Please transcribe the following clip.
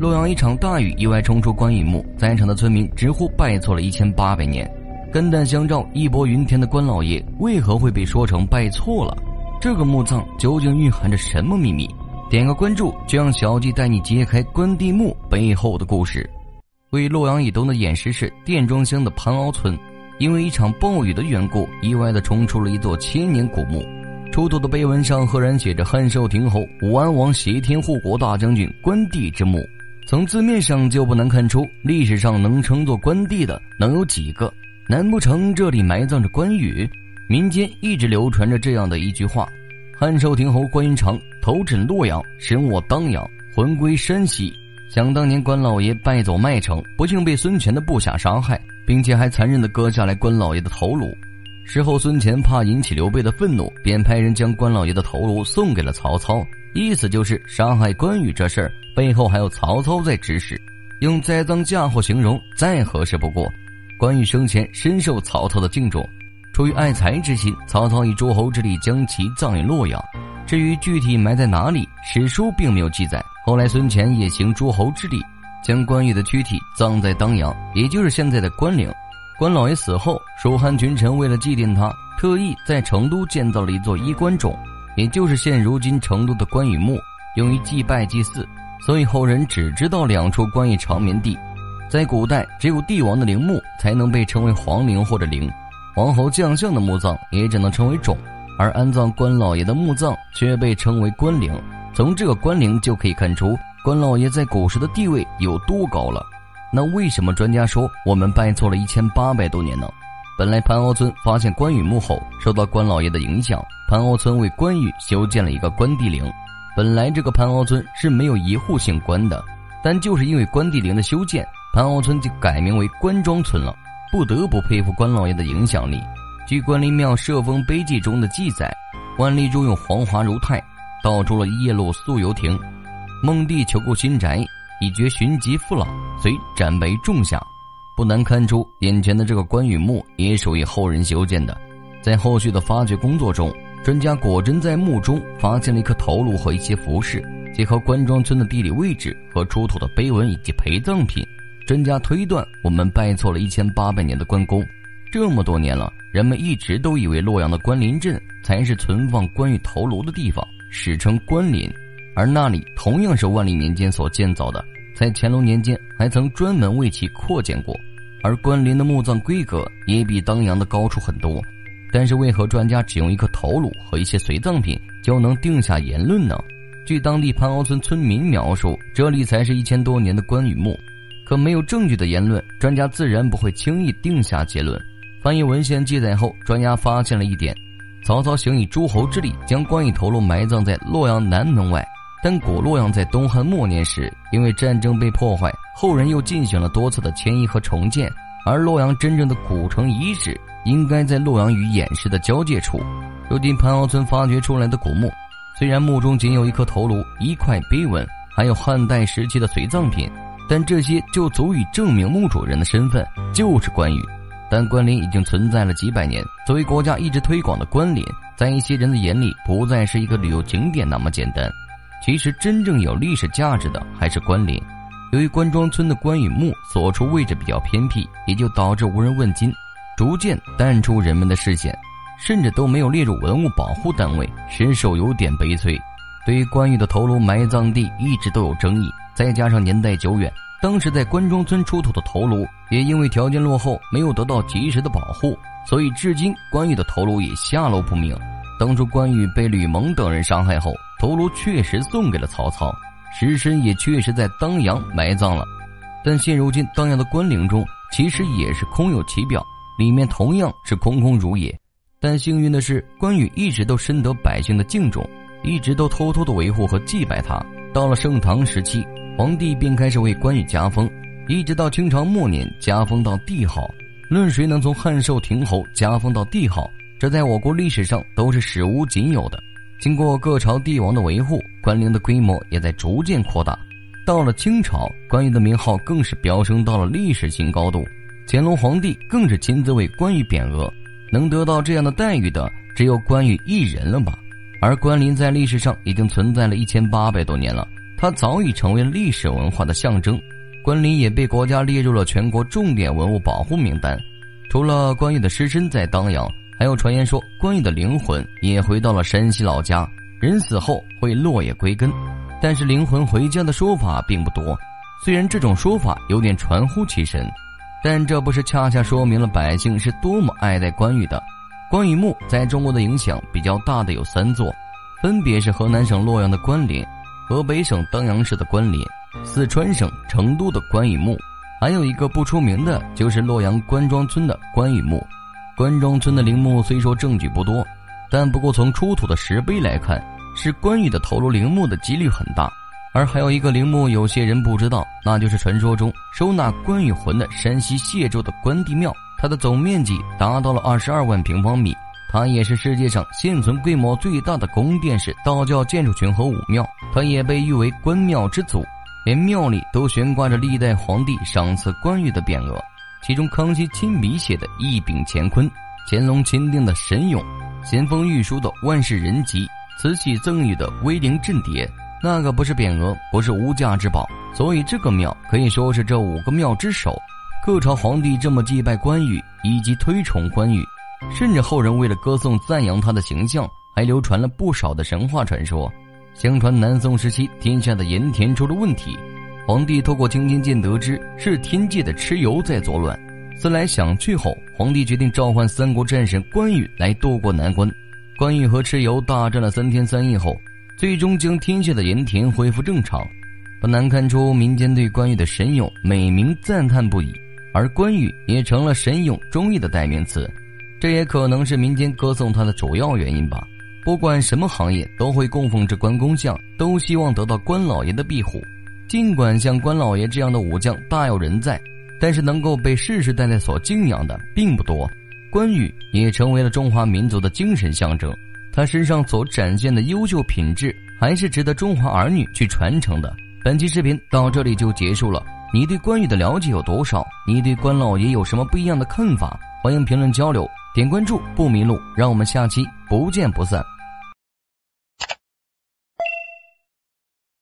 洛阳一场大雨意外冲出关羽墓，在场的村民直呼拜错了一千八百年。肝胆相照、义薄云天的关老爷为何会被说成拜错了？这个墓葬究竟蕴含着什么秘密？点个关注，就让小季带你揭开关帝墓背后的故事。位于洛阳以东的偃师市店庄乡的潘凹村，因为一场暴雨的缘故，意外的冲出了一座千年古墓。出土的碑文上赫然写着“汉寿亭侯武安王挟天护国大将军关帝之墓”。从字面上就不难看出，历史上能称作关帝的能有几个？难不成这里埋葬着关羽？民间一直流传着这样的一句话：“汉寿亭侯关云长头枕洛阳，身卧当阳，魂归山西。”想当年关老爷败走麦城，不幸被孙权的部下杀害，并且还残忍地割下来关老爷的头颅。事后孙权怕引起刘备的愤怒，便派人将关老爷的头颅送给了曹操。意思就是杀害关羽这事儿背后还有曹操在指使，用栽赃嫁祸形容再合适不过。关羽生前深受曹操的敬重，出于爱才之心，曹操以诸侯之力将其葬于洛阳。至于具体埋在哪里，史书并没有记载。后来孙权也行诸侯之力，将关羽的躯体葬在当阳，也就是现在的关岭。关老爷死后，蜀汉群臣为了祭奠他，特意在成都建造了一座衣冠冢。也就是现如今成都的关羽墓，用于祭拜祭祀，所以后人只知道两处关羽长眠地。在古代，只有帝王的陵墓才能被称为皇陵或者陵，皇侯将相的墓葬也只能称为冢，而安葬关老爷的墓葬却被称为关陵。从这个关陵就可以看出关老爷在古时的地位有多高了。那为什么专家说我们拜错了一千八百多年呢？本来潘凹村发现关羽墓后，受到关老爷的影响，潘凹村为关羽修建了一个关帝陵。本来这个潘凹村是没有一户姓关的，但就是因为关帝陵的修建，潘凹村就改名为关庄村了。不得不佩服关老爷的影响力。据关林庙设封碑记中的记载，关立中用黄华如泰，道出了夜路宿游亭，孟帝求购新宅，以绝寻疾父老，遂斩为仲夏。不难看出，眼前的这个关羽墓也属于后人修建的。在后续的发掘工作中，专家果真在墓中发现了一颗头颅和一些服饰。结合关庄村的地理位置和出土的碑文以及陪葬品，专家推断，我们拜错了一千八百年的关公。这么多年了，人们一直都以为洛阳的关林镇才是存放关羽头颅的地方，史称关林，而那里同样是万历年间所建造的，在乾隆年间还曾专门为其扩建过。而关林的墓葬规格也比当阳的高出很多，但是为何专家只用一颗头颅和一些随葬品就能定下言论呢？据当地潘凹村村民描述，这里才是一千多年的关羽墓，可没有证据的言论，专家自然不会轻易定下结论。翻译文献记载后，专家发现了一点：曹操行以诸侯之力将关羽头颅埋葬在洛阳南门外。但古洛阳在东汉末年时，因为战争被破坏，后人又进行了多次的迁移和重建。而洛阳真正的古城遗址，应该在洛阳与偃师的交界处。如今潘凹村发掘出来的古墓，虽然墓中仅有一颗头颅、一块碑文，还有汉代时期的随葬品，但这些就足以证明墓主人的身份就是关羽。但关林已经存在了几百年，作为国家一直推广的关林，在一些人的眼里，不再是一个旅游景点那么简单。其实真正有历史价值的还是关林。由于关庄村的关羽墓所处位置比较偏僻，也就导致无人问津，逐渐淡出人们的视线，甚至都没有列入文物保护单位，实属有点悲催。对于关羽的头颅埋葬地一直都有争议，再加上年代久远，当时在关庄村出土的头颅也因为条件落后，没有得到及时的保护，所以至今关羽的头颅也下落不明。当初关羽被吕蒙等人伤害后。头颅确实送给了曹操，尸身也确实在当阳埋葬了，但现如今当阳的关陵中其实也是空有其表，里面同样是空空如也。但幸运的是，关羽一直都深得百姓的敬重，一直都偷偷的维护和祭拜他。到了盛唐时期，皇帝便开始为关羽加封，一直到清朝末年加封到帝号。论谁能从汉寿亭侯加封到帝号，这在我国历史上都是史无仅有的。经过各朝帝王的维护，关陵的规模也在逐渐扩大。到了清朝，关羽的名号更是飙升到了历史新高度。乾隆皇帝更是亲自为关羽匾额，能得到这样的待遇的只有关羽一人了吧？而关林在历史上已经存在了一千八百多年了，它早已成为历史文化的象征。关岭也被国家列入了全国重点文物保护名单。除了关羽的尸身在当阳，还有传言说关羽的灵魂也回到了山西老家，人死后会落叶归根。但是灵魂回家的说法并不多，虽然这种说法有点传乎其神，但这不是恰恰说明了百姓是多么爱戴关羽的？关羽墓在中国的影响比较大的有三座，分别是河南省洛阳的关林、河北省当阳市的关林。四川省成都的关羽墓，还有一个不出名的，就是洛阳关庄村的关羽墓。关庄村的陵墓虽说证据不多，但不过从出土的石碑来看，是关羽的头颅陵墓的几率很大。而还有一个陵墓，有些人不知道，那就是传说中收纳关羽魂的山西谢州的关帝庙，它的总面积达到了二十二万平方米。它也是世界上现存规模最大的宫殿式道教建筑群和武庙，它也被誉为关庙之祖。连庙里都悬挂着历代皇帝赏赐关羽的匾额，其中康熙亲笔写的“一柄乾坤”，乾隆钦定的“神勇”，咸丰御书的“万世人吉”，慈禧赠予的“威灵镇谍”，那个不是匾额，不是无价之宝，所以这个庙可以说是这五个庙之首。各朝皇帝这么祭拜关羽，以及推崇关羽，甚至后人为了歌颂赞扬他的形象，还流传了不少的神话传说。相传南宋时期，天下的盐田出了问题，皇帝透过青天剑得知是天界的蚩尤在作乱。思来想去后，皇帝决定召唤三国战神关羽来渡过难关。关羽和蚩尤大战了三天三夜后，最终将天下的盐田恢复正常。不难看出，民间对关羽的神勇美名赞叹不已，而关羽也成了神勇忠义的代名词。这也可能是民间歌颂他的主要原因吧。不管什么行业，都会供奉着关公像，都希望得到关老爷的庇护。尽管像关老爷这样的武将大有人在，但是能够被世世代代所敬仰的并不多。关羽也成为了中华民族的精神象征，他身上所展现的优秀品质，还是值得中华儿女去传承的。本期视频到这里就结束了，你对关羽的了解有多少？你对关老爷有什么不一样的看法？欢迎评论交流。点关注不迷路，让我们下期不见不散。